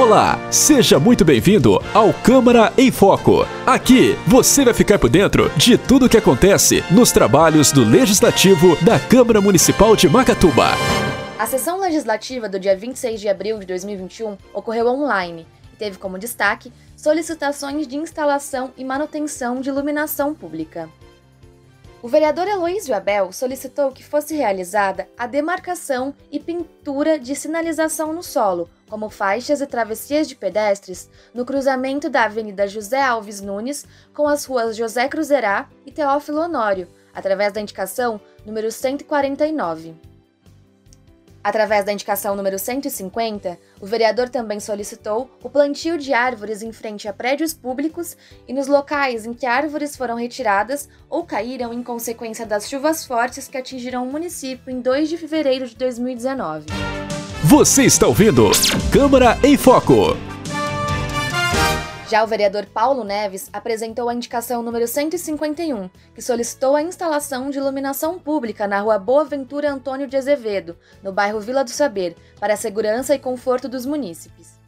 Olá, seja muito bem-vindo ao Câmara em Foco. Aqui você vai ficar por dentro de tudo o que acontece nos trabalhos do Legislativo da Câmara Municipal de Macatuba. A sessão legislativa do dia 26 de abril de 2021 ocorreu online e teve como destaque solicitações de instalação e manutenção de iluminação pública. O vereador Heloísio Abel solicitou que fosse realizada a demarcação e pintura de sinalização no solo, como faixas e travessias de pedestres, no cruzamento da Avenida José Alves Nunes com as ruas José Cruzerá e Teófilo Honório, através da indicação número 149. Através da indicação número 150, o vereador também solicitou o plantio de árvores em frente a prédios públicos e nos locais em que árvores foram retiradas ou caíram em consequência das chuvas fortes que atingiram o município em 2 de fevereiro de 2019. Você está ouvindo Câmara em Foco. Já o vereador Paulo Neves apresentou a indicação número 151, que solicitou a instalação de iluminação pública na rua Boa Ventura Antônio de Azevedo, no bairro Vila do Saber, para a segurança e conforto dos munícipes.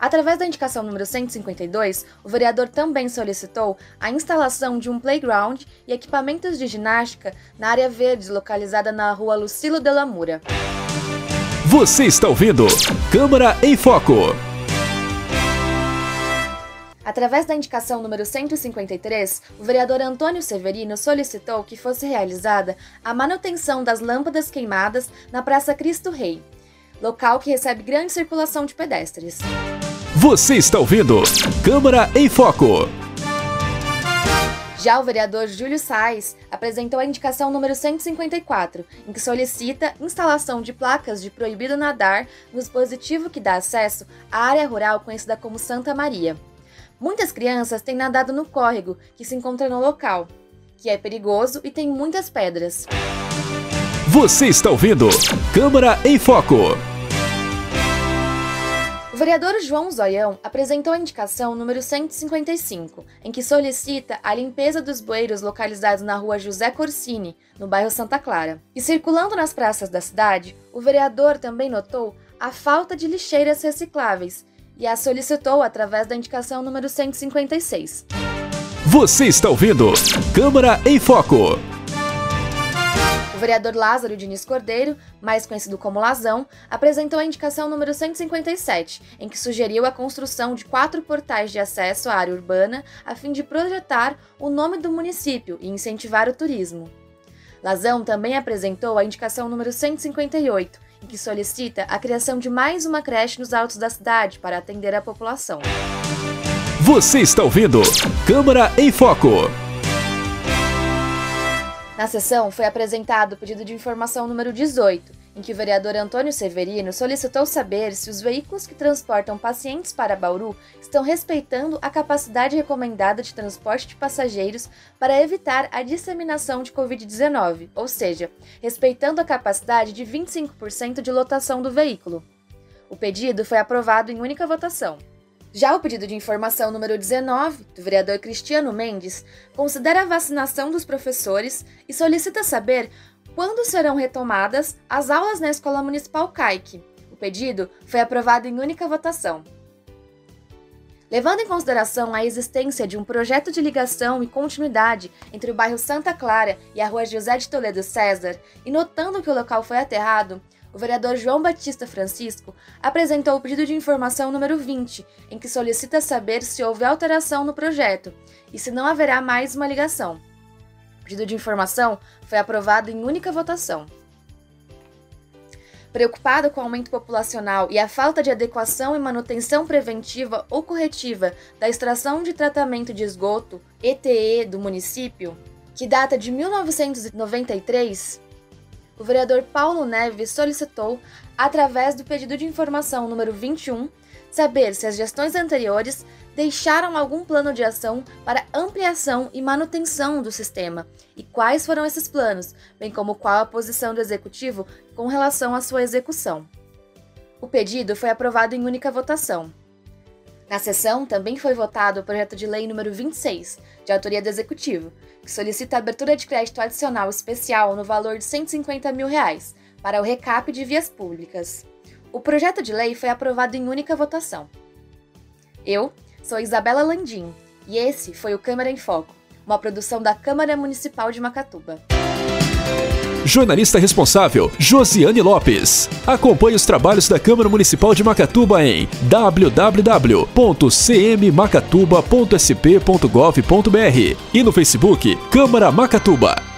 Através da indicação número 152, o vereador também solicitou a instalação de um playground e equipamentos de ginástica na área verde localizada na rua Lucilo de Lamura. Você está ouvindo Câmara em Foco. Através da indicação número 153, o vereador Antônio Severino solicitou que fosse realizada a manutenção das lâmpadas queimadas na Praça Cristo Rei, local que recebe grande circulação de pedestres. Você está ouvindo Câmara em Foco. Já o vereador Júlio Sais apresentou a indicação número 154, em que solicita instalação de placas de proibido nadar no dispositivo que dá acesso à área rural conhecida como Santa Maria. Muitas crianças têm nadado no córrego que se encontra no local, que é perigoso e tem muitas pedras. Você está ouvindo Câmara em Foco. O vereador João Zoião apresentou a indicação número 155, em que solicita a limpeza dos bueiros localizados na rua José Corsini, no bairro Santa Clara. E circulando nas praças da cidade, o vereador também notou a falta de lixeiras recicláveis e a solicitou através da indicação número 156. Você está ouvindo Câmara em Foco. O vereador Lázaro Diniz Cordeiro, mais conhecido como Lazão, apresentou a indicação número 157, em que sugeriu a construção de quatro portais de acesso à área urbana a fim de projetar o nome do município e incentivar o turismo. Lazão também apresentou a indicação número 158, em que solicita a criação de mais uma creche nos altos da cidade para atender a população. Você está ouvindo Câmara em Foco. Na sessão foi apresentado o pedido de informação número 18, em que o vereador Antônio Severino solicitou saber se os veículos que transportam pacientes para Bauru estão respeitando a capacidade recomendada de transporte de passageiros para evitar a disseminação de Covid-19, ou seja, respeitando a capacidade de 25% de lotação do veículo. O pedido foi aprovado em única votação. Já o pedido de informação número 19, do vereador Cristiano Mendes, considera a vacinação dos professores e solicita saber quando serão retomadas as aulas na Escola Municipal CAIC. O pedido foi aprovado em única votação. Levando em consideração a existência de um projeto de ligação e continuidade entre o bairro Santa Clara e a rua José de Toledo César, e notando que o local foi aterrado, o vereador João Batista Francisco apresentou o pedido de informação número 20, em que solicita saber se houve alteração no projeto e se não haverá mais uma ligação pedido de informação foi aprovado em única votação. Preocupado com o aumento populacional e a falta de adequação e manutenção preventiva ou corretiva da extração de tratamento de esgoto, ETE, do município, que data de 1993, o vereador Paulo Neves solicitou, através do pedido de informação número 21, saber se as gestões anteriores deixaram algum plano de ação para ampliação e manutenção do sistema e quais foram esses planos, bem como qual a posição do executivo com relação à sua execução. O pedido foi aprovado em única votação. Na sessão também foi votado o projeto de lei número 26, de autoria do executivo, que solicita a abertura de crédito adicional especial no valor de 150 mil reais para o recap de vias públicas. O projeto de lei foi aprovado em única votação. Eu sou Isabela Landim e esse foi o Câmara em Foco, uma produção da Câmara Municipal de Macatuba. Jornalista responsável, Josiane Lopes. Acompanhe os trabalhos da Câmara Municipal de Macatuba em www.cmmacatuba.sp.gov.br e no Facebook Câmara Macatuba.